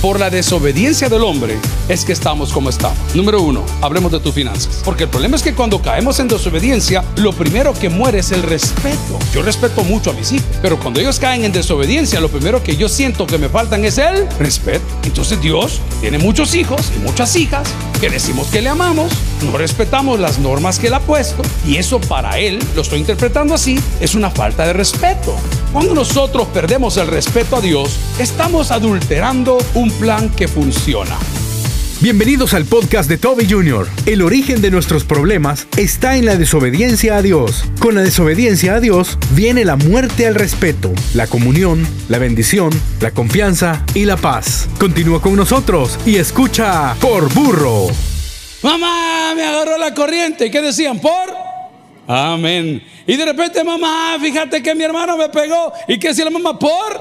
Por la desobediencia del hombre es que estamos como estamos. Número uno, hablemos de tus finanzas. Porque el problema es que cuando caemos en desobediencia, lo primero que muere es el respeto. Yo respeto mucho a mis hijos, pero cuando ellos caen en desobediencia, lo primero que yo siento que me faltan es el respeto. Entonces Dios tiene muchos hijos y muchas hijas que decimos que le amamos, no respetamos las normas que él ha puesto y eso para él, lo estoy interpretando así, es una falta de respeto. Cuando nosotros perdemos el respeto a Dios, estamos adulterando un plan que funciona. Bienvenidos al podcast de Toby Jr. El origen de nuestros problemas está en la desobediencia a Dios. Con la desobediencia a Dios viene la muerte al respeto, la comunión, la bendición, la confianza y la paz. Continúa con nosotros y escucha por burro. Mamá, me agarró la corriente. ¿Qué decían? Por. Amén. Y de repente, mamá, fíjate que mi hermano me pegó. ¿Y qué decía la mamá? Por.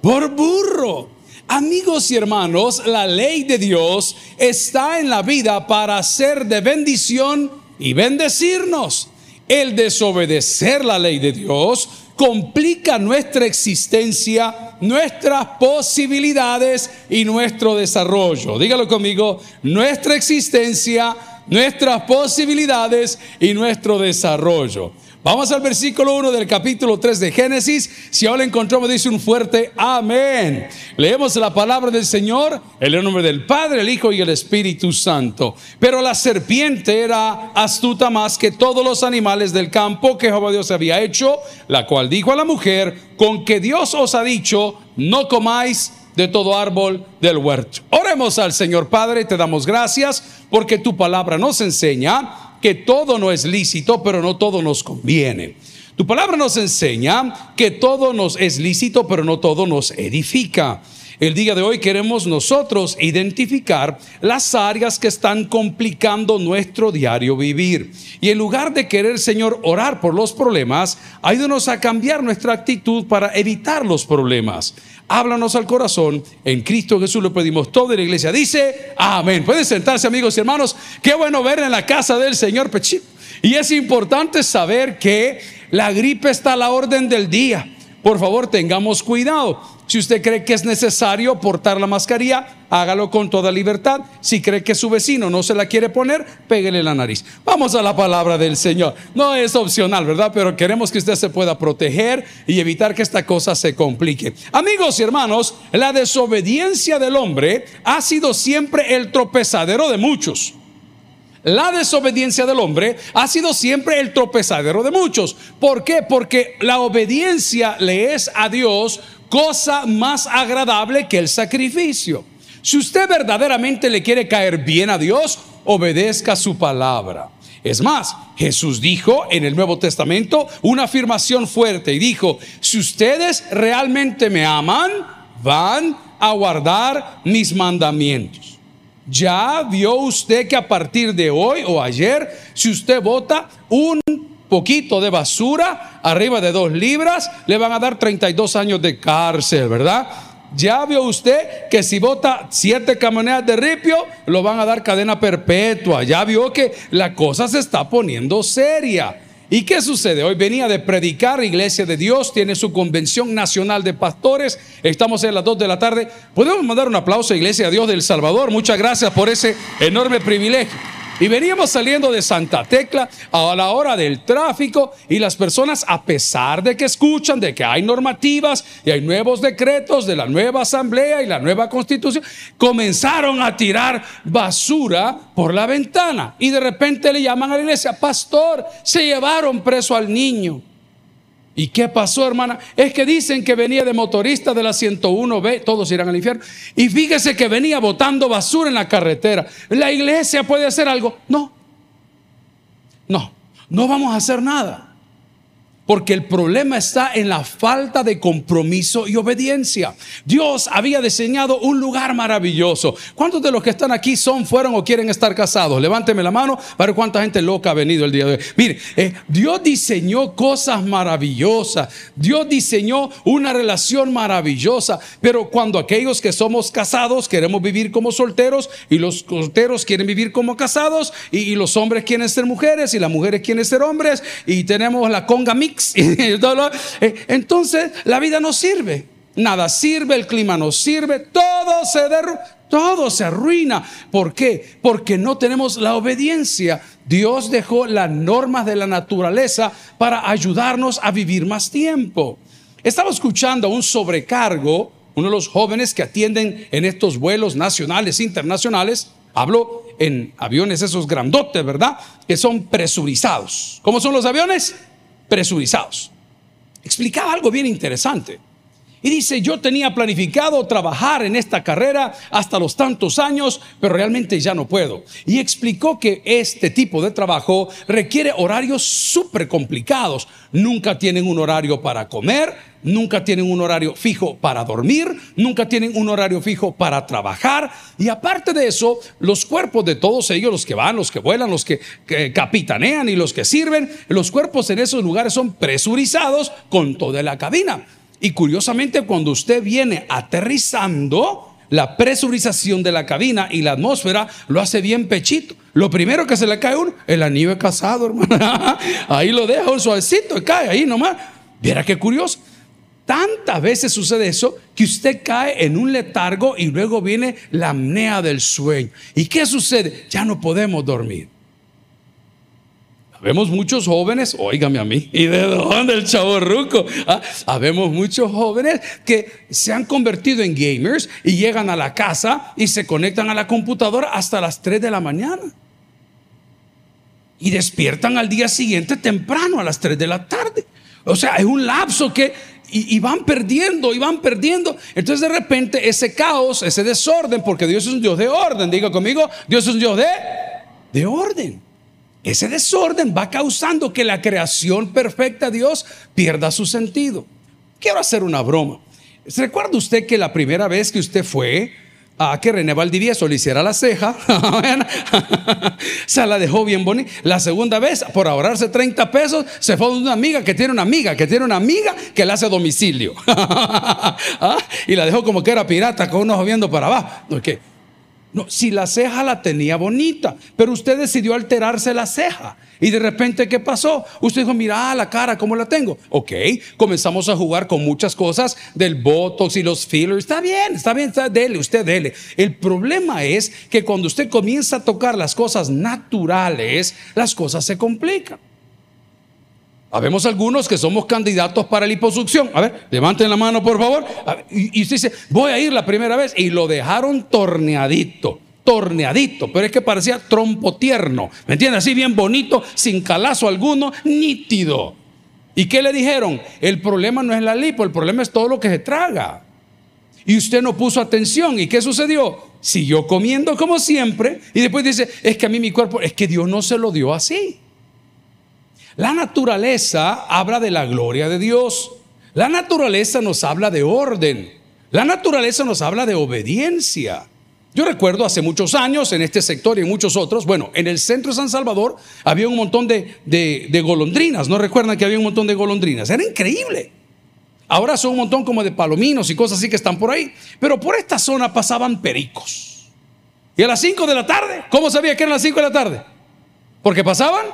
Por burro. Amigos y hermanos, la ley de Dios está en la vida para ser de bendición y bendecirnos. El desobedecer la ley de Dios complica nuestra existencia, nuestras posibilidades y nuestro desarrollo. Dígalo conmigo, nuestra existencia, nuestras posibilidades y nuestro desarrollo. Vamos al versículo 1 del capítulo 3 de Génesis. Si ahora encontramos, dice un fuerte amén. Leemos la palabra del Señor en el nombre del Padre, el Hijo y el Espíritu Santo. Pero la serpiente era astuta más que todos los animales del campo que Jehová Dios había hecho, la cual dijo a la mujer, con que Dios os ha dicho, no comáis de todo árbol del huerto. Oremos al Señor Padre, te damos gracias porque tu palabra nos enseña que todo no es lícito, pero no todo nos conviene. Tu palabra nos enseña que todo nos es lícito, pero no todo nos edifica. El día de hoy queremos nosotros identificar las áreas que están complicando nuestro diario vivir. Y en lugar de querer, Señor, orar por los problemas, ayúdanos a cambiar nuestra actitud para evitar los problemas. Háblanos al corazón. En Cristo Jesús lo pedimos toda la iglesia. Dice, amén. Pueden sentarse amigos y hermanos. Qué bueno ver en la casa del Señor Pechito. Y es importante saber que la gripe está a la orden del día. Por favor, tengamos cuidado. Si usted cree que es necesario portar la mascarilla, hágalo con toda libertad. Si cree que su vecino no se la quiere poner, pégale la nariz. Vamos a la palabra del Señor. No es opcional, ¿verdad? Pero queremos que usted se pueda proteger y evitar que esta cosa se complique. Amigos y hermanos, la desobediencia del hombre ha sido siempre el tropezadero de muchos. La desobediencia del hombre ha sido siempre el tropezadero de muchos. ¿Por qué? Porque la obediencia le es a Dios cosa más agradable que el sacrificio. Si usted verdaderamente le quiere caer bien a Dios, obedezca su palabra. Es más, Jesús dijo en el Nuevo Testamento una afirmación fuerte y dijo, si ustedes realmente me aman, van a guardar mis mandamientos. Ya vio usted que a partir de hoy o ayer, si usted vota un poquito de basura, arriba de dos libras, le van a dar 32 años de cárcel, ¿verdad? Ya vio usted que si vota siete camionetas de ripio, lo van a dar cadena perpetua. Ya vio que la cosa se está poniendo seria. ¿Y qué sucede? Hoy venía de predicar, Iglesia de Dios, tiene su convención nacional de pastores. Estamos en las 2 de la tarde. Podemos mandar un aplauso a Iglesia de Dios del Salvador. Muchas gracias por ese enorme privilegio. Y veníamos saliendo de Santa Tecla a la hora del tráfico y las personas, a pesar de que escuchan de que hay normativas y hay nuevos decretos de la nueva asamblea y la nueva constitución, comenzaron a tirar basura por la ventana. Y de repente le llaman a la iglesia, pastor, se llevaron preso al niño. ¿Y qué pasó, hermana? Es que dicen que venía de motorista de la 101B, todos irán al infierno. Y fíjese que venía botando basura en la carretera. ¿La iglesia puede hacer algo? No. No, no vamos a hacer nada. Porque el problema está en la falta de compromiso y obediencia. Dios había diseñado un lugar maravilloso. ¿Cuántos de los que están aquí son, fueron o quieren estar casados? Levánteme la mano para ver cuánta gente loca ha venido el día de hoy. Mire, eh, Dios diseñó cosas maravillosas. Dios diseñó una relación maravillosa. Pero cuando aquellos que somos casados queremos vivir como solteros y los solteros quieren vivir como casados y, y los hombres quieren ser mujeres y las mujeres quieren ser hombres y tenemos la conga Eh, entonces la vida no sirve. nada sirve, el clima no sirve, todo se derrumba, todo se arruina. ¿Por qué? Porque no tenemos la obediencia. Dios dejó las normas de la naturaleza para ayudarnos a vivir más tiempo. Estaba escuchando a un sobrecargo, uno de los jóvenes que atienden en estos vuelos nacionales, internacionales, hablo en aviones esos grandotes, ¿verdad? Que son presurizados. ¿Cómo son los aviones? Presurizados. Explicaba algo bien interesante. Y dice, yo tenía planificado trabajar en esta carrera hasta los tantos años, pero realmente ya no puedo. Y explicó que este tipo de trabajo requiere horarios súper complicados. Nunca tienen un horario para comer, nunca tienen un horario fijo para dormir, nunca tienen un horario fijo para trabajar. Y aparte de eso, los cuerpos de todos ellos, los que van, los que vuelan, los que, capitanean y los que sirven, los cuerpos en esos lugares son presurizados con toda la cabina. Y curiosamente, cuando usted viene aterrizando, la presurización de la cabina y la atmósfera lo hace bien pechito. Lo primero que se le cae uno el anillo casado, hermano. Ahí lo deja un suavecito y cae ahí nomás. Viera qué curioso. Tantas veces sucede eso que usted cae en un letargo y luego viene la apnea del sueño. ¿Y qué sucede? Ya no podemos dormir. Vemos muchos jóvenes, óigame a mí, ¿y de dónde el chavo ruco? Ah, habemos muchos jóvenes que se han convertido en gamers y llegan a la casa y se conectan a la computadora hasta las 3 de la mañana. Y despiertan al día siguiente temprano, a las 3 de la tarde. O sea, es un lapso que y, van perdiendo, y van perdiendo. Entonces de repente ese caos, ese desorden, porque Dios es un Dios de orden, diga conmigo, Dios es un Dios de, de orden. Ese desorden va causando que la creación perfecta de Dios pierda su sentido. Quiero hacer una broma. ¿Recuerda usted que la primera vez que usted fue a que René Valdivieso le hiciera la ceja, se la dejó bien bonita. La segunda vez, por ahorrarse 30 pesos, se fue a una amiga que tiene una amiga, que tiene una amiga que le hace domicilio. ¿Ah? Y la dejó como que era pirata, con unos viendo para abajo. ¿Qué? No, si la ceja la tenía bonita, pero usted decidió alterarse la ceja. Y de repente, ¿qué pasó? Usted dijo, mira la cara, ¿cómo la tengo? Ok, comenzamos a jugar con muchas cosas del Botox y los fillers. Está bien, está bien, está, dele, usted dele. El problema es que cuando usted comienza a tocar las cosas naturales, las cosas se complican. Habemos algunos que somos candidatos para la liposucción. A ver, levanten la mano, por favor. y, usted dice, voy a ir la primera vez. Y lo dejaron torneadito, torneadito. Pero es que parecía trompo tierno. ¿Me entiende? Así bien bonito, sin calazo alguno, nítido. ¿Y qué le dijeron? El problema no es la lipo, el problema es todo lo que se traga. Y usted no puso atención. ¿Y qué sucedió? Siguió comiendo como siempre. Y después dice, es que a mí mi cuerpo, es que Dios no se lo dio así. La naturaleza habla de la gloria de Dios. La naturaleza nos habla de orden. La naturaleza nos habla de obediencia. Yo recuerdo hace muchos años en este sector y en muchos otros, bueno, en el centro de San Salvador había un montón de, golondrinas, ¿no recuerdan que había un montón de golondrinas? Era increíble. Ahora son un montón como de palominos y cosas así que están por ahí. Pero por esta zona pasaban pericos. Y a las 5 de la tarde, ¿cómo sabía que eran las 5 de la tarde? Porque pasaban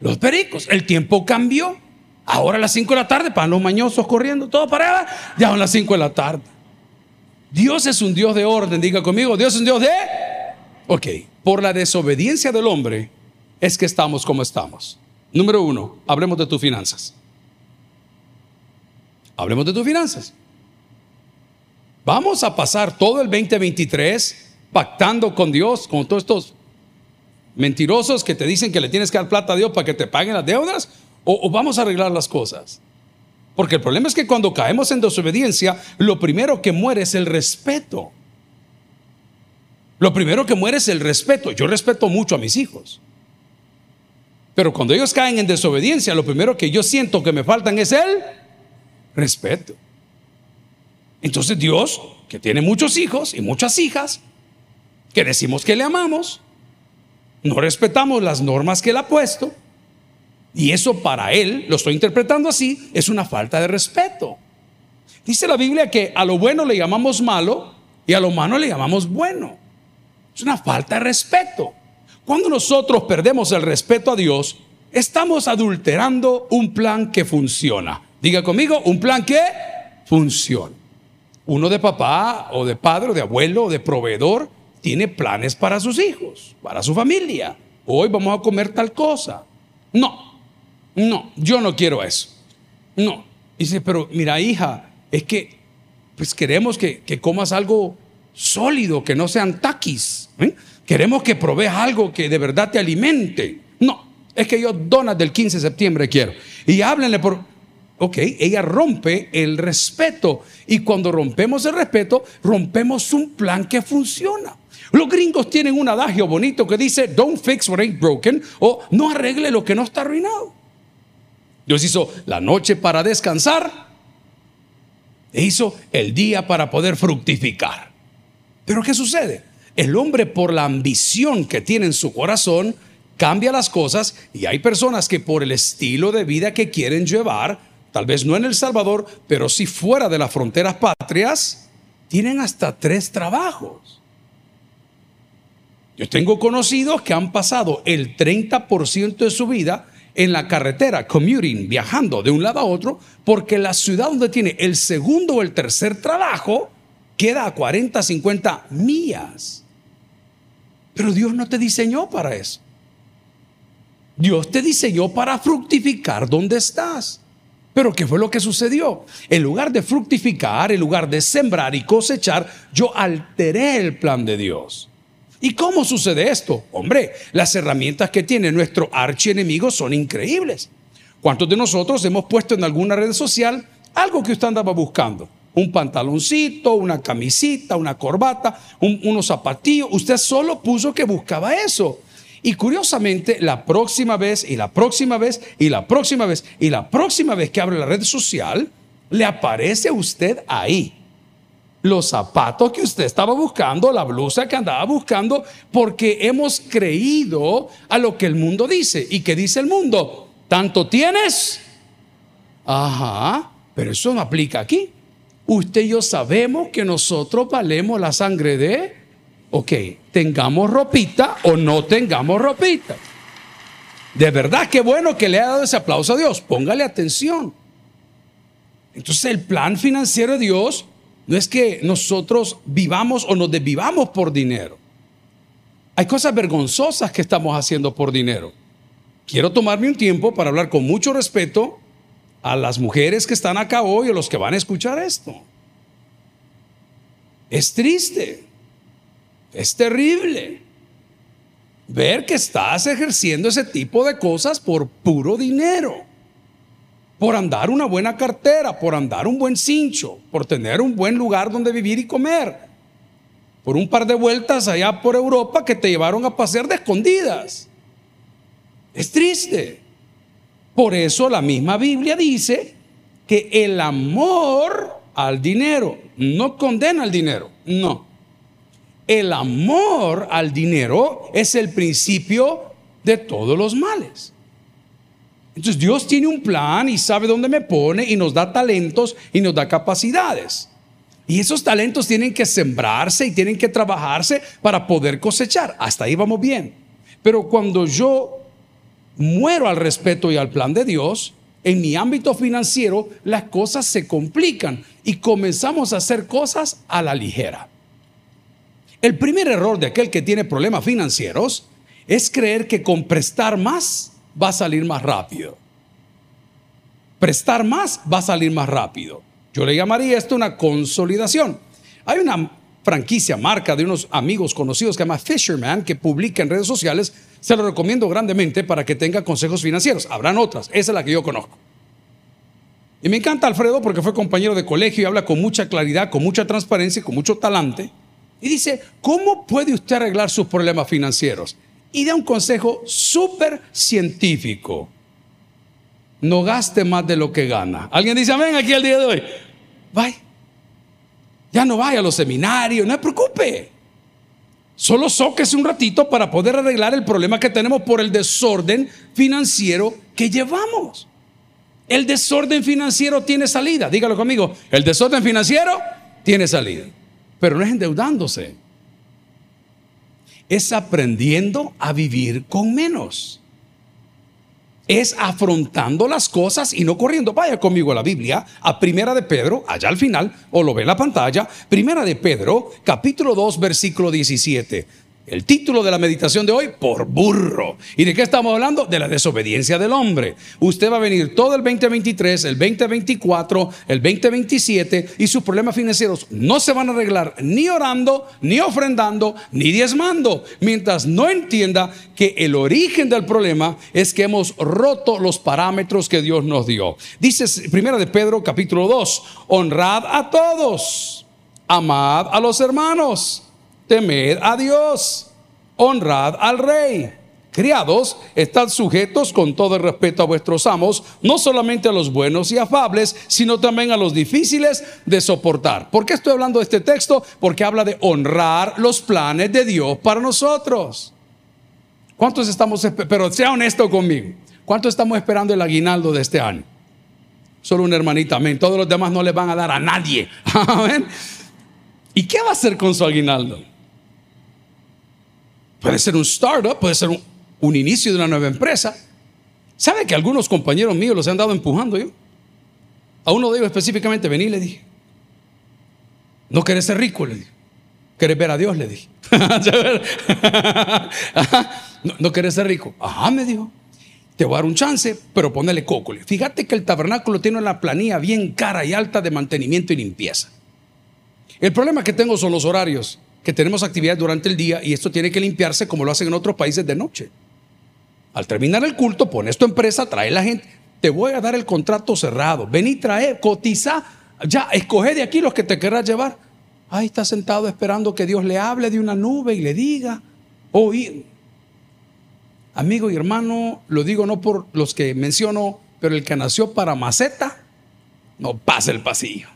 los pericos. El tiempo cambió. Ahora a las 5 de la tarde, para los mañosos corriendo, todo para ya son las 5 de la tarde. Dios es un Dios de orden, diga conmigo, Dios es un Dios de... Ok, por la desobediencia del hombre es que estamos como estamos. Número uno, hablemos de tus finanzas. Hablemos de tus finanzas. Vamos a pasar todo el 2023 pactando con Dios, con todos estos mentirosos que te dicen que le tienes que dar plata a Dios para que te paguen las deudas? ¿O, vamos a arreglar las cosas? Porque el problema es que cuando caemos en desobediencia, lo primero que muere es el respeto. Lo primero que muere es el respeto. Yo respeto mucho a mis hijos. Pero cuando ellos caen en desobediencia, lo primero que yo siento que me faltan es el respeto. Entonces Dios, que tiene muchos hijos y muchas hijas, que decimos que le amamos, no respetamos las normas que él ha puesto, y eso para él, lo estoy interpretando así, es una falta de respeto. Dice la Biblia que a lo bueno le llamamos malo y a lo malo le llamamos bueno. Es una falta de respeto. Cuando nosotros perdemos el respeto a Dios, estamos adulterando un plan que funciona. Diga conmigo, un plan que funciona. Uno de papá o de padre o de abuelo o de proveedor tiene planes para sus hijos, para su familia. Hoy vamos a comer tal cosa. No, no, yo no quiero eso. No. Dice, pero mira hija, es que pues queremos que, comas algo sólido, que no sean taquis. ¿eh? Queremos que proveas algo que de verdad te alimente. No, es que yo donas del 15 de septiembre quiero. Y háblenle por... Ok, ella rompe el respeto. Y cuando rompemos el respeto, rompemos un plan que funciona. Los gringos tienen un adagio bonito que dice, don't fix what ain't broken, o no arregle lo que no está arruinado. Dios hizo la noche para descansar e hizo el día para poder fructificar. Pero ¿qué sucede? El hombre por la ambición que tiene en su corazón cambia las cosas y hay personas que por el estilo de vida que quieren llevar, tal vez no en El Salvador, pero sí fuera de las fronteras patrias, tienen hasta tres trabajos. Yo tengo conocidos que han pasado el 30% de su vida en la carretera, commuting, viajando de un lado a otro, porque la ciudad donde tiene el segundo o el tercer trabajo queda a 40, 50 millas. Pero Dios no te diseñó para eso. Dios te diseñó para fructificar donde estás. Pero ¿qué fue lo que sucedió? En lugar de fructificar, en lugar de sembrar y cosechar, yo alteré el plan de Dios. ¿Y cómo sucede esto? Hombre, las herramientas que tiene nuestro archienemigo son increíbles. ¿Cuántos de nosotros hemos puesto en alguna red social algo que usted andaba buscando? Un pantaloncito, una camisita, una corbata, unos zapatillos. Usted solo puso que buscaba eso. Y curiosamente, la próxima vez y la próxima vez y la próxima vez y la próxima vez que abre la red social, le aparece usted ahí los zapatos que usted estaba buscando, la blusa que andaba buscando, porque hemos creído a lo que el mundo dice. ¿Y qué dice el mundo? ¿Tanto tienes? Ajá, pero eso no aplica aquí. Usted y yo sabemos que nosotros valemos la sangre de, ok, tengamos ropita o no tengamos ropita. De verdad, qué bueno que le ha dado ese aplauso a Dios. Póngale atención. Entonces el plan financiero de Dios no es que nosotros vivamos o nos desvivamos por dinero. Hay cosas vergonzosas que estamos haciendo por dinero. Quiero tomarme un tiempo para hablar con mucho respeto a las mujeres que están acá hoy o los que van a escuchar esto. Es triste, es terrible ver que estás ejerciendo ese tipo de cosas por puro dinero por andar una buena cartera, por andar un buen cincho, por tener un buen lugar donde vivir y comer, por un par de vueltas allá por Europa que te llevaron a pasear de escondidas. Es triste. Por eso la misma Biblia dice que el amor al dinero no condena al dinero, no. El amor al dinero es el principio de todos los males. Entonces Dios tiene un plan y sabe dónde me pone y nos da talentos y nos da capacidades. Y esos talentos tienen que sembrarse y tienen que trabajarse para poder cosechar. Hasta ahí vamos bien. Pero cuando yo muero al respeto y al plan de Dios, en mi ámbito financiero las cosas se complican y comenzamos a hacer cosas a la ligera. El primer error de aquel que tiene problemas financieros es creer que con prestar más va a salir más rápido. Prestar más va a salir más rápido. Yo le llamaría esto una consolidación. Hay una franquicia, marca de unos amigos conocidos que se llama Fisherman, que publica en redes sociales. Se lo recomiendo grandemente para que tenga consejos financieros. Habrán otras, esa es la que yo conozco. Y me encanta Alfredo porque fue compañero de colegio y habla con mucha claridad, con mucha transparencia y con mucho talante. Y dice, ¿cómo puede usted arreglar sus problemas financieros? Y da un consejo súper científico. No gaste más de lo que gana. ¿Alguien dice amén aquí el día de hoy? Vaya. Ya no vaya a los seminarios, no se preocupe. Solo soquese un ratito para poder arreglar el problema que tenemos por el desorden financiero que llevamos. El desorden financiero tiene salida. Dígalo conmigo. El desorden financiero tiene salida. Pero no es endeudándose es aprendiendo a vivir con menos. es afrontando las cosas y no corriendo. Vaya conmigo a la Biblia, a Primera de Pedro, allá al final, o lo ve en la pantalla, Primera de Pedro, capítulo 2, versículo 17. El título de la meditación de hoy, por burro. ¿Y de qué estamos hablando? De la desobediencia del hombre. Usted va a venir todo el 2023, el 2024, el 2027 y sus problemas financieros no se van a arreglar ni orando, ni ofrendando, ni diezmando, mientras no entienda que el origen del problema es que hemos roto los parámetros que Dios nos dio. Dice Primera de Pedro capítulo 2, honrad a todos, amad a los hermanos temed a Dios, honrad al rey. Criados, estad sujetos con todo el respeto a vuestros amos, no solamente a los buenos y afables, sino también a los difíciles de soportar. ¿Por qué estoy hablando de este texto? Porque habla de honrar los planes de Dios para nosotros. ¿Cuántos estamos, pero sea honesto conmigo, cuántos estamos esperando el aguinaldo de este año? Solo una hermanita, amén. Todos los demás no le van a dar a nadie. Amén. ¿Y qué va a hacer con su aguinaldo? Puede ser un startup, puede ser un, inicio de una nueva empresa. ¿Sabe que algunos compañeros míos los han dado empujando yo? A uno de ellos específicamente, vení, le dije. No querés ser rico, le dije. ¿Querés ver a Dios? Le dije. no, no querés ser rico. Ajá, me dijo. Te voy a dar un chance, pero ponele coco. Fíjate que el tabernáculo tiene una planilla bien cara y alta de mantenimiento y limpieza. El problema que tengo son los horarios que tenemos actividad durante el día y esto tiene que limpiarse como lo hacen en otros países de noche. Al terminar el culto, pones tu empresa, trae la gente, te voy a dar el contrato cerrado, ven y trae, cotiza, ya, escoge de aquí los que te querrás llevar. Ahí está sentado esperando que Dios le hable de una nube y le diga, oí. Amigo y hermano, lo digo no por los que menciono, pero el que nació para maceta, no pasa el pasillo.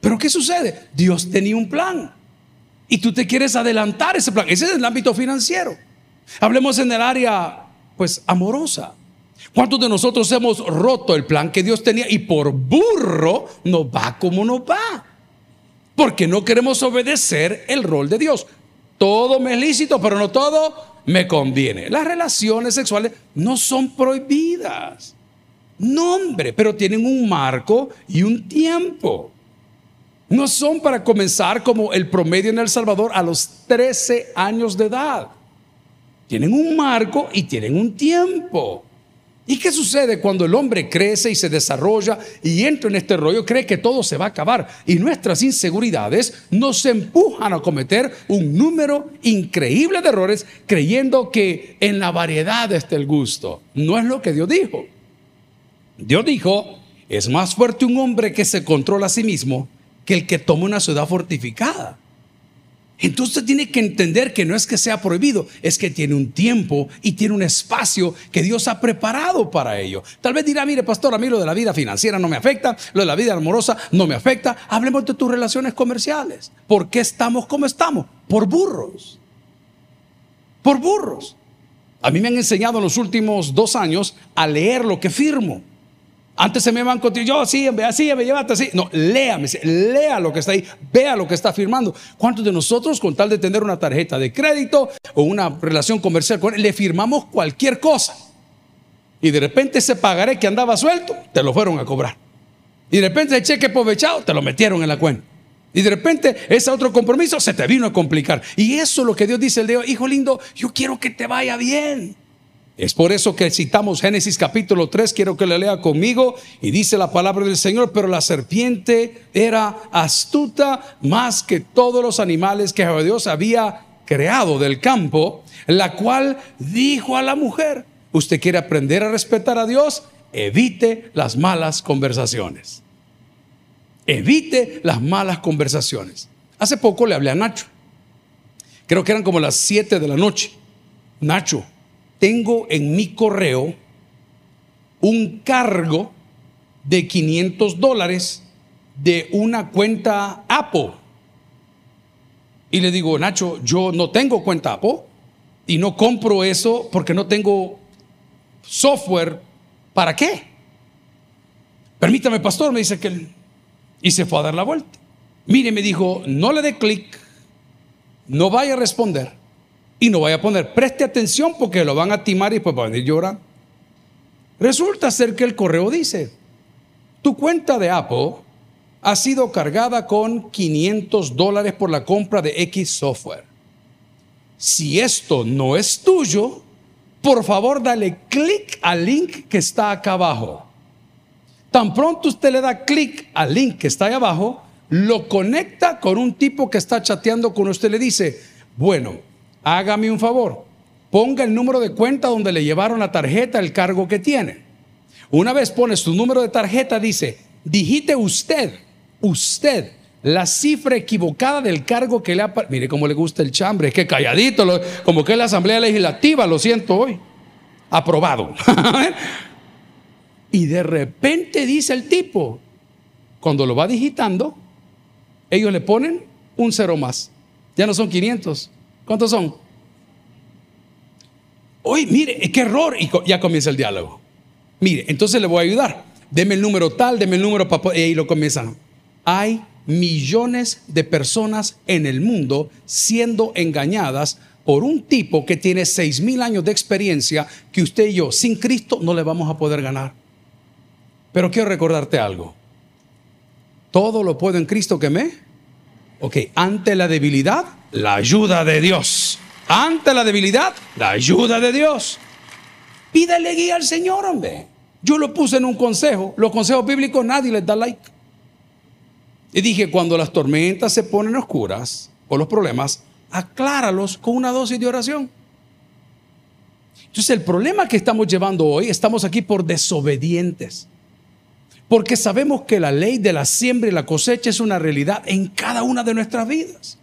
Pero ¿qué sucede? Dios tenía un plan. Y tú te quieres adelantar ese plan. Ese es el ámbito financiero. Hablemos en el área, pues, amorosa. ¿Cuántos de nosotros hemos roto el plan que Dios tenía y por burro nos va como nos va? Porque no queremos obedecer el rol de Dios. Todo me es lícito, pero no todo me conviene. Las relaciones sexuales no son prohibidas. No, hombre, pero tienen un marco y un tiempo no son para comenzar como el promedio en El Salvador a los 13 años de edad. Tienen un marco y tienen un tiempo. ¿Y qué sucede cuando el hombre crece y se desarrolla y entra en este rollo? Cree que todo se va a acabar y nuestras inseguridades nos empujan a cometer un número increíble de errores creyendo que en la variedad está el gusto. No es lo que Dios dijo. Dios dijo, es más fuerte un hombre que se controla a sí mismo que el que toma una ciudad fortificada. Entonces tiene que entender que no es que sea prohibido, es que tiene un tiempo y tiene un espacio que Dios ha preparado para ello. Tal vez dirá, mire pastor, a mí lo de la vida financiera no me afecta, lo de la vida amorosa no me afecta. Hablemos de tus relaciones comerciales. ¿Por qué estamos como estamos? Por burros. Por burros. A mí me han enseñado en los últimos dos años a leer lo que firmo. Antes se me iban contigo, yo así, así, me llevaste así. No, léame, lea lo que está ahí, vea lo que está firmando. ¿Cuántos de nosotros, con tal de tener una tarjeta de crédito o una relación comercial con él, le firmamos cualquier cosa? Y de repente ese pagaré que andaba suelto, te lo fueron a cobrar. Y de repente el cheque aprovechado, te lo metieron en la cuenta. Y de repente ese otro compromiso se te vino a complicar. Y eso es lo que Dios dice el día, hijo lindo, yo quiero que te vaya bien. Es por eso que citamos Génesis capítulo 3, quiero que le lea conmigo, y dice la palabra del Señor, pero la serpiente era astuta más que todos los animales que Dios había creado del campo, la cual dijo a la mujer, usted quiere aprender a respetar a Dios, evite las malas conversaciones. Evite las malas conversaciones. Hace poco le hablé a Nacho, creo que eran como las 7 de la noche. Nacho, tengo en mi correo un cargo de 500 dólares de una cuenta Apple. Y le digo, Nacho, yo no tengo cuenta Apple y no compro eso porque no tengo software. ¿Para qué? Permítame, pastor, me dice que. Y se fue a dar la vuelta. Mire, me dijo, no le dé clic, no vaya a responder y no vaya a poner, preste atención porque lo van a timar y pues va a venir llorando. Resulta ser que el correo dice, tu cuenta de Apple ha sido cargada con 500 dólares por la compra de X software. Si esto no es tuyo, por favor dale clic al link que está acá abajo. Tan pronto usted le da clic al link que está ahí abajo, lo conecta con un tipo que está chateando con usted. Le dice, bueno, hágame un favor, ponga el número de cuenta donde le llevaron la tarjeta, el cargo que tiene. Una vez pone su número de tarjeta, dice, digite usted, usted, la cifra equivocada del cargo que le ha... Mire cómo le gusta el chambre, es que calladito, como que es la Asamblea Legislativa, lo siento hoy. Aprobado. y de repente dice el tipo, cuando lo va digitando, ellos le ponen un cero más. Ya no son 500. ¿Cuántos son? Uy, mire, qué error. Y ya comienza el diálogo. Mire, entonces le voy a ayudar. Deme el número tal, deme el número para... Y lo comienzan. Hay millones de personas en el mundo siendo engañadas por un tipo que tiene seis mil años de experiencia que usted y yo sin Cristo no le vamos a poder ganar. Pero quiero recordarte algo. Todo lo puedo en Cristo que me. Ok, ante la debilidad, la ayuda de Dios. Ante la debilidad, la ayuda de Dios. Pídale guía al Señor, hombre. Yo lo puse en un consejo. Los consejos bíblicos nadie les da like. Y dije, cuando las tormentas se ponen oscuras o los problemas, acláralos con una dosis de oración. Entonces el problema que estamos llevando hoy, estamos aquí por desobedientes. Porque sabemos que la ley de la siembra y la cosecha es una realidad en cada una de nuestras vidas.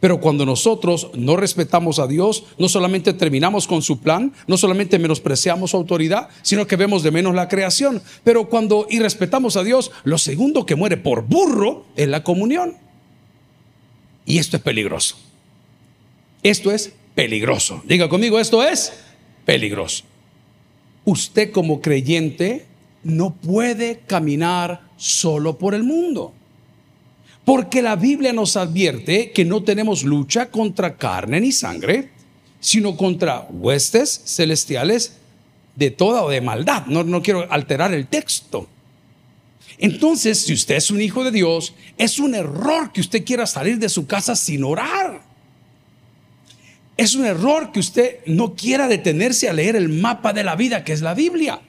Pero cuando nosotros no respetamos a Dios, no solamente terminamos con su plan, no solamente menospreciamos su autoridad, sino que vemos de menos la creación. Pero cuando irrespetamos a Dios, lo segundo que muere por burro es la comunión. Y esto es peligroso. Esto es peligroso. Diga conmigo, esto es peligroso. Usted como creyente no puede caminar solo por el mundo. Porque la Biblia nos advierte que no tenemos lucha contra carne ni sangre, sino contra huestes celestiales de toda o de maldad. No, no quiero alterar el texto. Entonces, si usted es un hijo de Dios, es un error que usted quiera salir de su casa sin orar. Es un error que usted no quiera detenerse a leer el mapa de la vida que es la Biblia.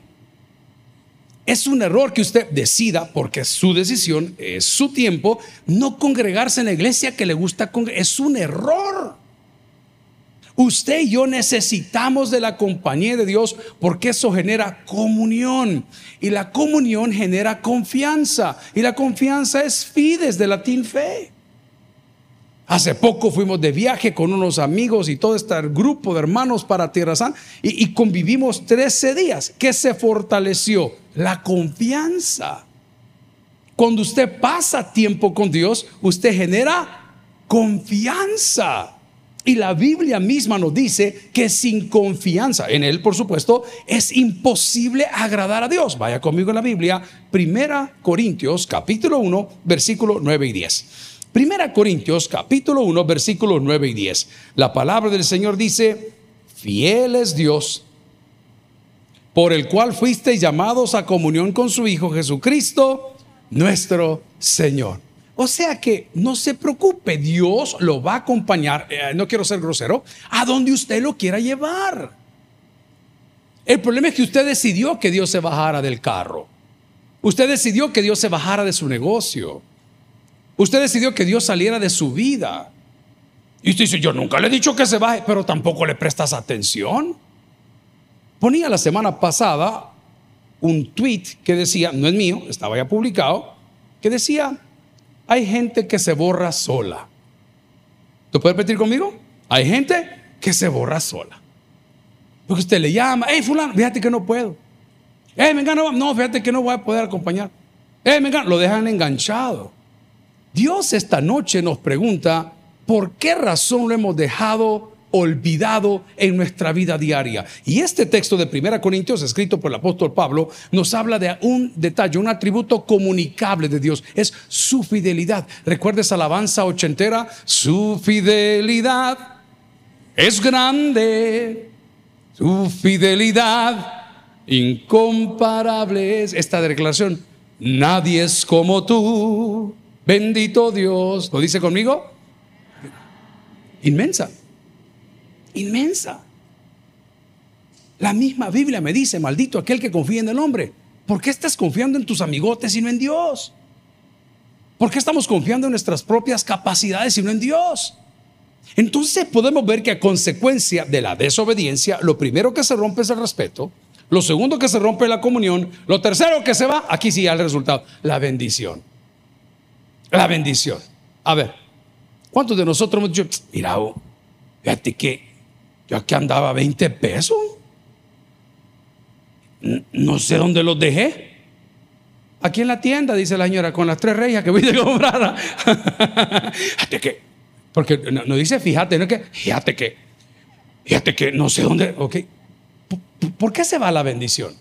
Es un error que usted decida, porque es su decisión, es su tiempo, no congregarse en la iglesia que le gusta congregar. Es un error. Usted y yo necesitamos de la compañía de Dios porque eso genera comunión y la comunión genera confianza y la confianza es fides de latín fe. Hace poco fuimos de viaje con unos amigos y todo este grupo de hermanos para Tierra Santa y, convivimos 13 días. ¿Qué se fortaleció? La confianza. Cuando usted pasa tiempo con Dios, usted genera confianza. Y la Biblia misma nos dice que sin confianza en Él, por supuesto, es imposible agradar a Dios. Vaya conmigo en la Biblia, Primera Corintios, capítulo 1, versículo 9 y 10. Primera Corintios capítulo 1 versículos 9 y 10. La palabra del Señor dice, fiel es Dios, por el cual fuisteis llamados a comunión con su Hijo Jesucristo, nuestro Señor. O sea que no se preocupe, Dios lo va a acompañar, eh, no quiero ser grosero, a donde usted lo quiera llevar. El problema es que usted decidió que Dios se bajara del carro. Usted decidió que Dios se bajara de su negocio. Usted decidió que Dios saliera de su vida. Y usted dice, yo nunca le he dicho que se baje, pero tampoco le prestas atención. Ponía la semana pasada un tweet que decía, no es mío, estaba ya publicado, que decía, hay gente que se borra sola. ¿Tú puedes repetir conmigo? Hay gente que se borra sola. Porque usted le llama, hey fulano, fíjate que no puedo. Hey, venga, no, fíjate que no voy a poder acompañar. Hey, venga, lo dejan enganchado. Dios esta noche nos pregunta, ¿por qué razón lo hemos dejado olvidado en nuestra vida diaria? Y este texto de 1 Corintios, escrito por el apóstol Pablo, nos habla de un detalle, un atributo comunicable de Dios, es su fidelidad. ¿Recuerda alabanza ochentera? Su fidelidad es grande, su fidelidad incomparable es esta declaración. Nadie es como tú, bendito Dios. ¿Lo dice conmigo? Inmensa, inmensa. La misma Biblia me dice, maldito aquel que confía en el hombre. ¿Por qué estás confiando en tus amigotes y no en Dios? ¿Por qué estamos confiando en nuestras propias capacidades y no en Dios? Entonces podemos ver que a consecuencia de la desobediencia, lo primero que se rompe es el respeto, lo segundo que se rompe es la comunión, lo tercero que se va, aquí sí ya el resultado, la bendición. La bendición. A ver, ¿cuántos de nosotros hemos dicho, mira, oh, fíjate que yo aquí andaba 20 pesos? No sé dónde los dejé. Aquí en la tienda, dice la señora, con las tres reyes que voy a comprar. fíjate que, porque no, dice fíjate, no es que, fíjate que, fíjate que no sé dónde, ok. ¿Por qué se va la bendición?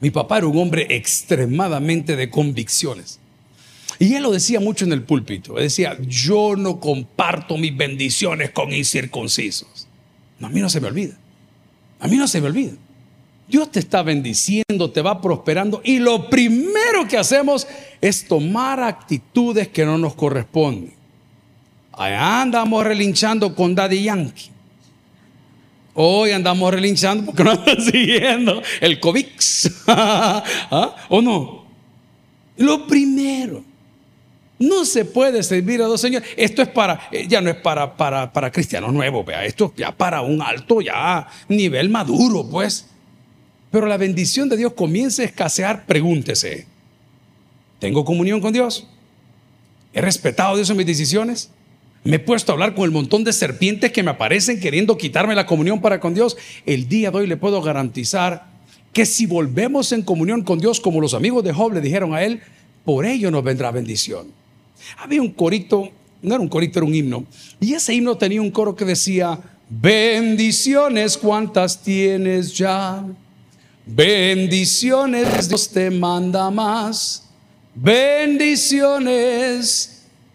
Mi papá era un hombre extremadamente de convicciones. Y él lo decía mucho en el púlpito. Él decía, yo no comparto mis bendiciones con incircuncisos. A mí no se me olvida. A mí no se me olvida. Dios te está bendiciendo, te va prosperando y lo primero que hacemos es tomar actitudes que no nos corresponden. Allá andamos relinchando con Daddy Yankee. Hoy andamos relinchando porque no están siguiendo el COVID. ¿Ah? ¿O no? Lo primero. No se puede servir a dos señores. Esto es para, eh, ya no es para, para, para cristianos nuevos, vea. Esto es ya para un alto, ya nivel maduro, pues pero la bendición de Dios comienza a escasear, pregúntese, ¿tengo comunión con Dios? ¿He respetado a Dios en mis decisiones? ¿Me he puesto a hablar con el montón de serpientes que me aparecen queriendo quitarme la comunión para con Dios? El día de hoy le puedo garantizar que si volvemos en comunión con Dios como los amigos de Job le dijeron a él, por ello nos vendrá bendición. Había un corito, no era un corito, era un himno, y ese himno tenía un coro que decía, bendiciones cuántas tienes ya Bendiciones Dios te manda más. Bendiciones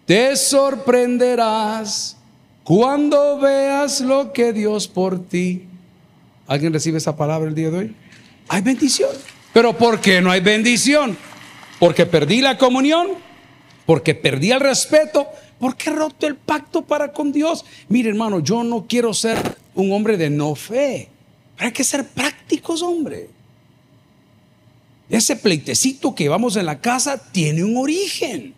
te sorprenderás cuando veas lo que Dios por ti. ¿Alguien recibe esa palabra el día de hoy? Hay bendición. Pero ¿por qué no hay bendición? Porque perdí la comunión, porque perdí el respeto, porque he roto el pacto para con Dios. Mire, hermano, yo no quiero ser un hombre de no fe. Hay que ser prácticos, hombre. Ese pleitecito que vamos en la casa tiene un origen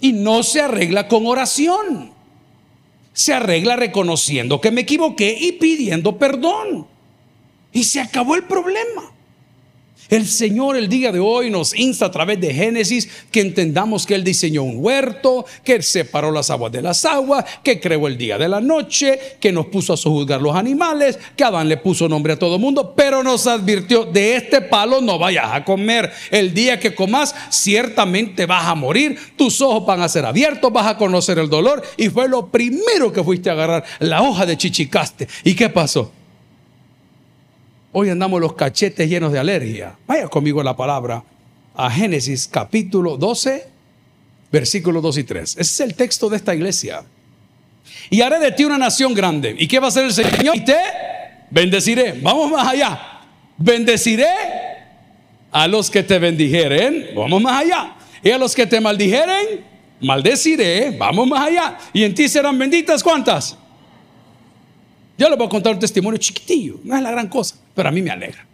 y no se arregla con oración. Se arregla reconociendo que me equivoqué y pidiendo perdón. Y se acabó el problema. El Señor el día de hoy nos insta a través de Génesis que entendamos que Él diseñó un huerto, que Él separó las aguas de las aguas, que creó el día de la noche, que nos puso a sojuzgar los animales, que Adán le puso nombre a todo mundo, pero nos advirtió, de este palo no vayas a comer. El día que comas, ciertamente vas a morir, tus ojos van a ser abiertos, vas a conocer el dolor. Y fue lo primero que fuiste a agarrar, la hoja de chichicaste. ¿Y qué pasó? Hoy andamos los cachetes llenos de alergia. Vaya conmigo la palabra a Génesis capítulo 12, versículos 2 y 3. Ese es el texto de esta iglesia. Y haré de ti una nación grande. ¿Y qué va a hacer el Señor? Y te bendeciré. Vamos más allá. Bendeciré a los que te bendijeren. Vamos más allá. Y a los que te maldijeren, maldeciré. Vamos más allá. Y en ti serán benditas cuántas. Yo les voy a contar un testimonio chiquitillo, no es la gran cosa, pero a mí me alegra.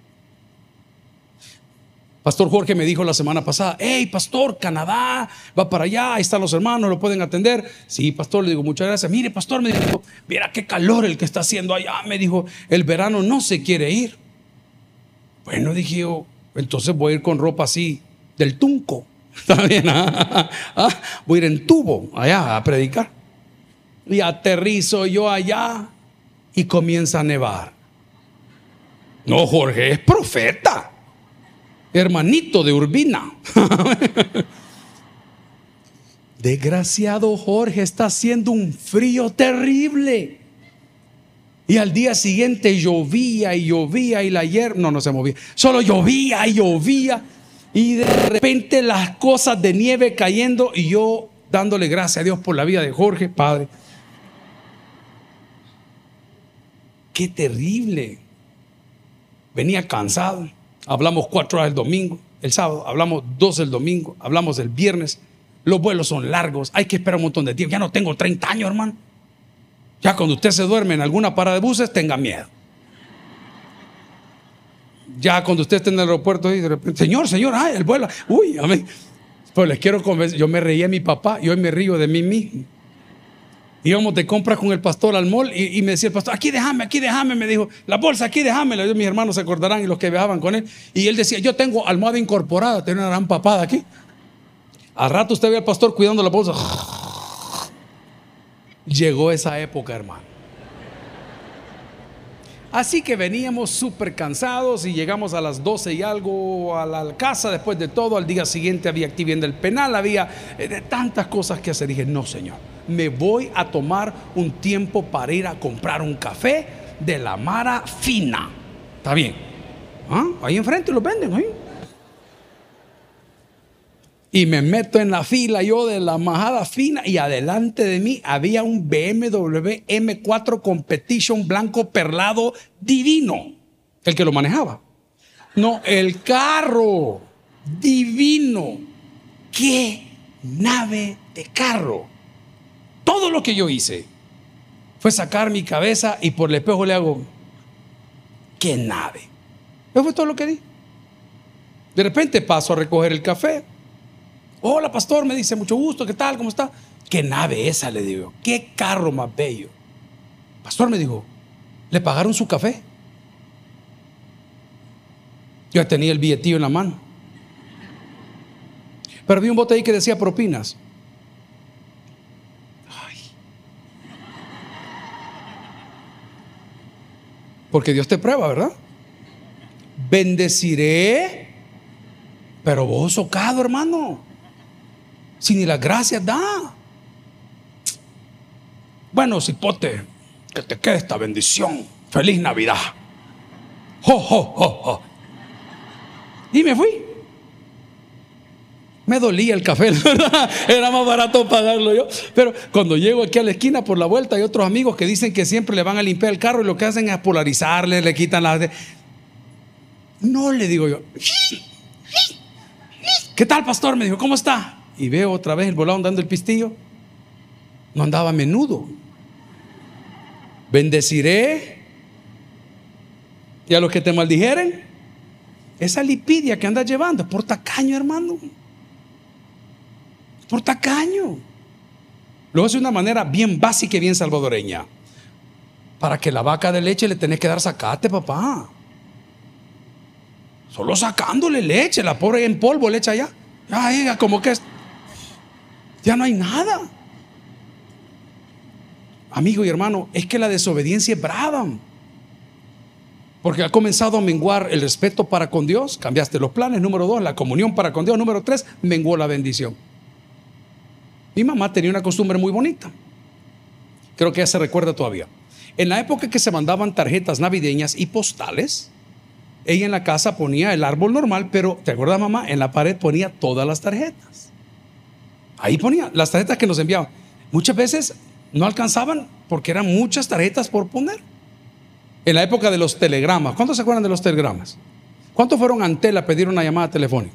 Pastor Jorge me dijo la semana pasada, hey, pastor, Canadá, va para allá, ahí están los hermanos, lo pueden atender. Sí, pastor, le digo, muchas gracias. Mire, pastor, me dijo, mira qué calor el que está haciendo allá. Me dijo, el verano no se quiere ir. Bueno, dije yo, entonces voy a ir con ropa así, del tunco. Está bien, ah, voy a ir en tubo allá a predicar. Y aterrizo yo allá y comienza a nevar. No, Jorge es profeta, hermanito de Urbina. Desgraciado Jorge, está haciendo un frío terrible. Y al día siguiente llovía y llovía y la hierba, no, no se movía, solo llovía y llovía. Y de repente las cosas de nieve cayendo y yo dándole gracias a Dios por la vida de Jorge, Padre. Qué terrible. Venía cansado. Hablamos cuatro horas el domingo, el sábado, hablamos dos el domingo, hablamos el viernes. Los vuelos son largos, hay que esperar un montón de tiempo. Ya no tengo 30 años, hermano. Ya cuando usted se duerme en alguna parada de buses, tenga miedo. Ya cuando usted esté en el aeropuerto y de repente, señor, señor, ay, el vuelo, uy, amén. Pues les quiero convencer, yo me reía de mi papá y hoy me río de mí mismo. Íbamos de compras con el pastor al mall y, me decía el pastor, aquí déjame, aquí déjame, me dijo, la bolsa aquí déjame, mis hermanos se acordarán y los que viajaban con él. Y él decía, yo tengo almohada incorporada, tengo una gran papada aquí. Al rato usted ve al pastor cuidando la bolsa. Llegó esa época, hermano. Así que veníamos súper cansados y llegamos a las 12 y algo a la casa. Después de todo, al día siguiente había actividad del penal, había eh, tantas cosas que hacer. Dije, no, Señor, me voy a tomar un tiempo para ir a comprar un café de la Mara Fina. Está bien. ¿Ah? Ahí enfrente lo venden, ahí. Y me meto en la fila yo de la majada fina y adelante de mí había un BMW M4 Competition blanco perlado divino. El que lo manejaba. No, el carro divino. ¿Qué nave de carro? Todo lo que yo hice fue sacar mi cabeza y por el espejo le hago, ¿qué nave? Eso fue todo lo que di. De repente paso a recoger el café Hola, pastor, me dice, mucho gusto, ¿qué tal? ¿Cómo está? ¿Qué nave esa? Le digo, ¿qué carro más bello? Pastor me dijo, ¿le pagaron su café? Yo tenía el billetillo en la mano. Pero vi un bote ahí que decía propinas. Ay. Porque Dios te prueba, ¿verdad? Bendeciré, pero vos socado, hermano si ni las gracias da. Bueno, cipote, que te quede esta bendición. Feliz Navidad. Jo, Y me fui. Me dolía el café, ¿verdad? Era más barato pagarlo yo. Pero cuando llego aquí a la esquina por la vuelta, hay otros amigos que dicen que siempre le van a limpiar el carro y lo que hacen es polarizarle, le quitan las. No le digo yo. ¿Qué tal, pastor? Me dijo, ¿cómo está? Y veo otra vez el volado dando el pistillo. No andaba a menudo. Bendeciré. Y a los que te maldijeren, esa lipidia que andas llevando, por tacaño, hermano. Por tacaño. Lo hace de una manera bien básica y bien salvadoreña. Para que la vaca de leche le tenés que dar sacate, papá. Solo sacándole leche, la pobre en polvo le echa allá. Ay, como que ya no hay nada. Amigo y hermano, es que la desobediencia es brava. Porque ha comenzado a menguar el respeto para con Dios, cambiaste los planes, número dos, la comunión para con Dios, número tres, menguó la bendición. Mi mamá tenía una costumbre muy bonita. Creo que ya se recuerda todavía. En la época que se mandaban tarjetas navideñas y postales, ella en la casa ponía el árbol normal, pero, ¿te acuerdas mamá? En la pared ponía todas las tarjetas. Ahí ponía las tarjetas que nos enviaban. Muchas veces no alcanzaban porque eran muchas tarjetas por poner. En la época de los telegramas, ¿cuántos se acuerdan de los telegramas? ¿Cuántos fueron ante la pedir una llamada telefónica?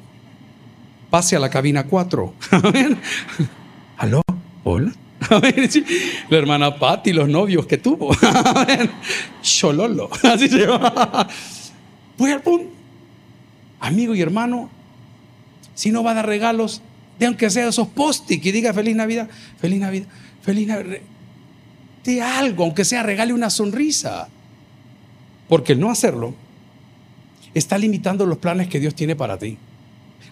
Pase a la cabina 4. ¿Aló? ¿Hola? La hermana Patti, los novios que tuvo. Chololo. Así se llama. Voy al punto. Amigo y hermano, si no va a dar regalos, de aunque sea esos post que diga feliz Navidad, feliz Navidad, feliz Navidad. De algo, aunque sea regale una sonrisa. Porque el no hacerlo está limitando los planes que Dios tiene para ti.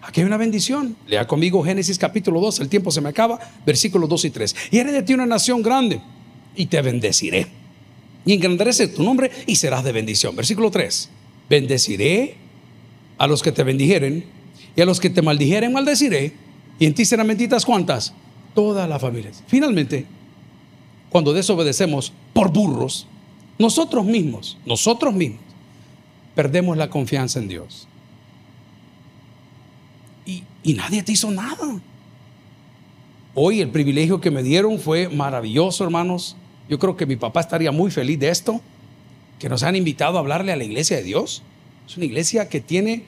Aquí hay una bendición. Lea conmigo Génesis capítulo 2, el tiempo se me acaba, versículos 2 y 3. Y eres de ti una nación grande y te bendeciré. Y engrandeceré tu nombre y serás de bendición. Versículo 3. Bendeciré a los que te bendijeren y a los que te maldijeren maldeciré y en ti serán benditas cuántas? Todas las familias. Finalmente, cuando desobedecemos por burros, nosotros mismos, nosotros mismos, perdemos la confianza en Dios. Y, y nadie te hizo nada. Hoy el privilegio que me dieron fue maravilloso, hermanos. Yo creo que mi papá estaría muy feliz de esto, que nos han invitado a hablarle a la iglesia de Dios. Es una iglesia que tiene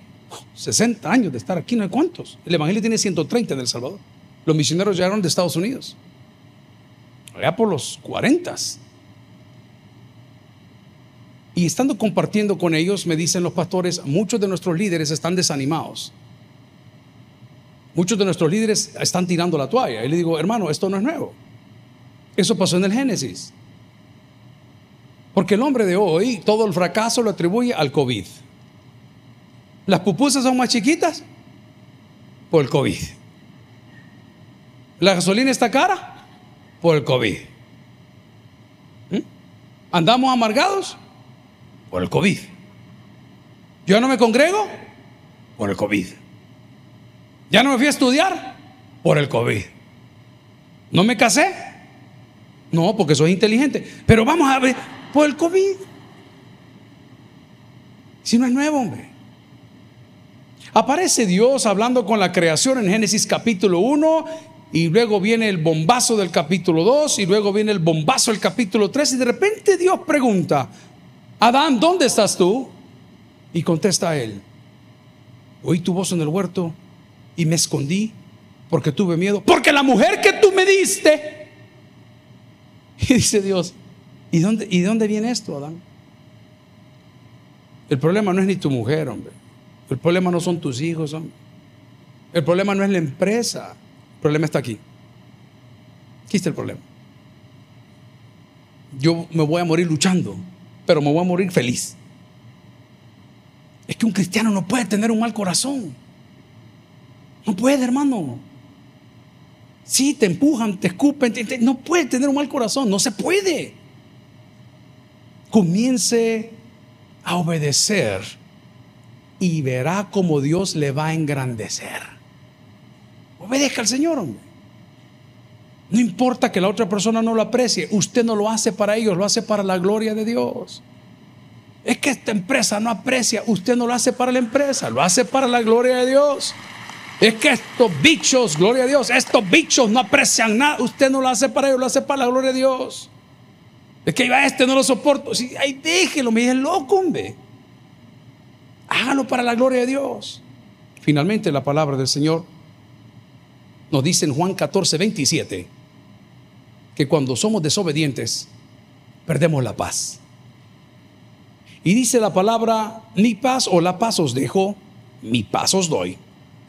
60 años de estar aquí, no hay cuántos. El Evangelio tiene 130 en El Salvador. Los misioneros llegaron de Estados Unidos. Allá por los 40. Y estando compartiendo con ellos, me dicen los pastores, muchos de nuestros líderes están desanimados. Muchos de nuestros líderes están tirando la toalla. Y le digo, hermano, esto no es nuevo. Eso pasó en el Génesis. Porque el hombre de hoy todo el fracaso lo atribuye al COVID. Las pupusas son más chiquitas por el COVID. La gasolina está cara por el COVID. ¿Mm? ¿Andamos amargados? Por el COVID. ¿Yo no me congrego? Por el COVID. ¿Ya no me fui a estudiar? Por el COVID. ¿No me casé? No, porque soy inteligente. Pero vamos a ver, por el COVID. Si no es nuevo, hombre. Aparece Dios hablando con la creación en Génesis capítulo 1 y luego viene el bombazo del capítulo 2 y luego viene el bombazo del capítulo 3 y de repente Dios pregunta, Adán, ¿dónde estás tú? Y contesta él, oí tu voz en el huerto y me escondí porque tuve miedo, porque la mujer que tú me diste. Y dice Dios, ¿y dónde, ¿y dónde viene esto, Adán? El problema no es ni tu mujer, hombre. El problema no son tus hijos. El problema no es la empresa. El problema está aquí. Aquí está el problema. Yo me voy a morir luchando, pero me voy a morir feliz. Es que un cristiano no puede tener un mal corazón. No puede, hermano. Sí, te empujan, te escupen, no puede tener un mal corazón, no se puede. Comience a obedecer y verá cómo Dios le va a engrandecer. Obedezca al Señor, hombre. No importa que la otra persona no lo aprecie, usted no lo hace para ellos, lo hace para la gloria de Dios. Es que esta empresa no aprecia, usted no lo hace para la empresa, lo hace para la gloria de Dios. Es que estos bichos, gloria a Dios, estos bichos no aprecian nada. Usted no lo hace para ellos, lo hace para la gloria de Dios. Es que iba este, no lo soporto. Sí, ahí déjelo, me dije loco, hombre. Hágalo para la gloria de Dios. Finalmente, la palabra del Señor nos dice en Juan 14, 27 que cuando somos desobedientes, perdemos la paz. Y dice la palabra, mi paz o la paz os dejo, mi paz os doy.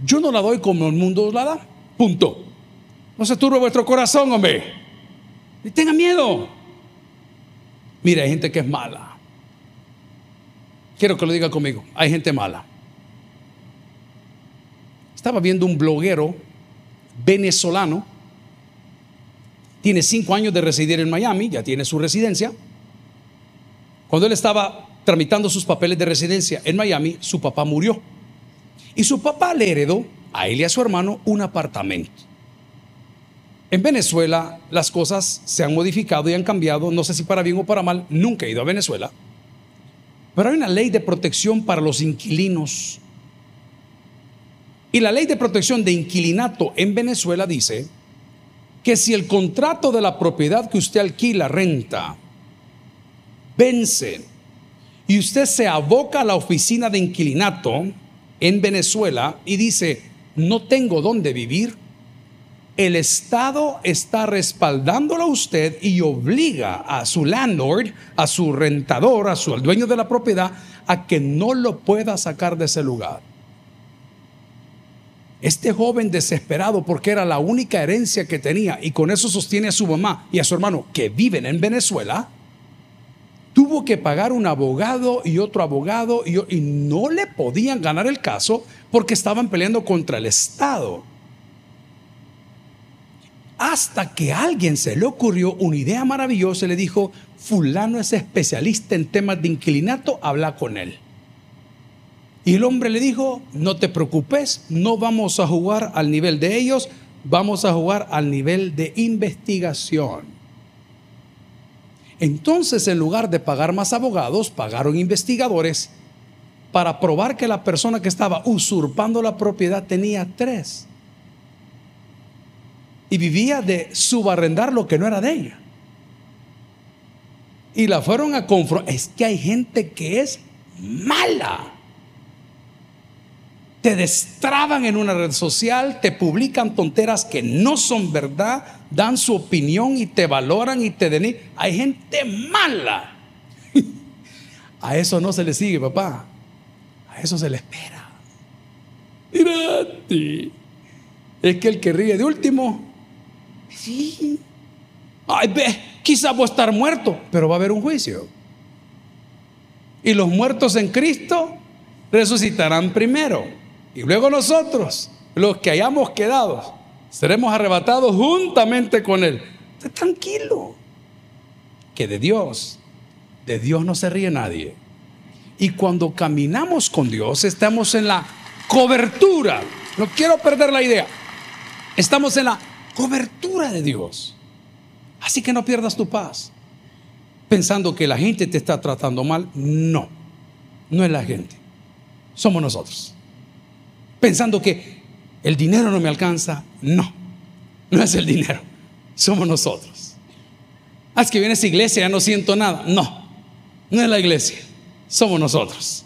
Yo no la doy como el mundo la da. Punto. No se turbe vuestro corazón, hombre. Y tenga miedo. Mira, hay gente que es mala. Quiero que lo diga conmigo. Hay gente mala. Estaba viendo un bloguero venezolano. Tiene cinco años de residir en Miami, ya tiene su residencia. Cuando él estaba tramitando sus papeles de residencia en Miami, su papá murió. Y su papá le heredó a él y a su hermano un apartamento. En Venezuela las cosas se han modificado y han cambiado, no sé si para bien o para mal, nunca he ido a Venezuela, pero hay una ley de protección para los inquilinos. Y la ley de protección de inquilinato en Venezuela dice que si el contrato de la propiedad que usted alquila, renta, vence y usted se aboca a la oficina de inquilinato, en Venezuela y dice, no tengo dónde vivir, el Estado está respaldándolo a usted y obliga a su landlord, a su rentador, a su al dueño de la propiedad, a que no lo pueda sacar de ese lugar. Este joven desesperado porque era la única herencia que tenía y con eso sostiene a su mamá y a su hermano que viven en Venezuela, tuvo que pagar un abogado y otro abogado y, y, no le podían ganar el caso porque estaban peleando contra el Estado. Hasta que a alguien se le ocurrió una idea maravillosa y le dijo, fulano es especialista en temas de inquilinato, habla con él. Y el hombre le dijo, no te preocupes, no vamos a jugar al nivel de ellos, vamos a jugar al nivel de investigación. Entonces, en lugar de pagar más abogados, pagaron investigadores para probar que la persona que estaba usurpando la propiedad tenía tres. Y vivía de subarrendar lo que no era de ella. Y la fueron a confrontar. Es que hay gente que es mala. te destraban en una red social, te publican tonteras que no son verdad, dan su opinión y te valoran y te denigran. Hay gente mala. A eso no se le sigue, papá. A eso se le espera. Mírate. Es que el que ríe de último, sí. Ay, ve, quizás estar muerto, pero va a haber un juicio. Y los muertos en Cristo resucitarán primero. Y luego nosotros, los que hayamos quedado, seremos arrebatados juntamente con Él. Esté tranquilo. Que de Dios, de Dios no se ríe nadie. Y cuando caminamos con Dios, estamos en la cobertura. No quiero perder la idea. Estamos en la cobertura de Dios. Así que no pierdas tu paz. Pensando que la gente te está tratando mal. No, no es la gente. Somos nosotros pensando que el dinero no me alcanza. No, no es el dinero, somos nosotros. Ah, es que viene esa iglesia, ya no siento nada. No, no es la iglesia, somos nosotros.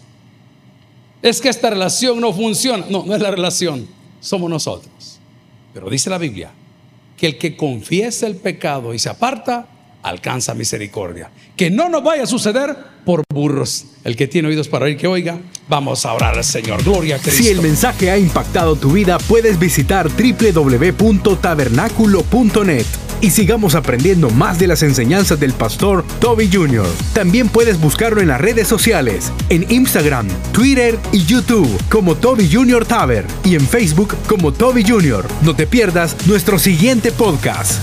Es que esta relación no funciona. No, no es la relación, somos nosotros. Pero dice la Biblia que el que confiesa el pecado y se aparta, alcanza misericordia. Que no nos vaya a suceder por burros. El que tiene oídos para oír, que oiga. Vamos a orar al Señor. Gloria a Cristo. Si el mensaje ha impactado tu vida, puedes visitar www.tabernaculo.net y sigamos aprendiendo más de las enseñanzas del pastor Toby Jr. También puedes buscarlo en las redes sociales, en Instagram, Twitter y YouTube como Toby Jr. Taber y en Facebook como Toby Jr. No te pierdas nuestro siguiente podcast.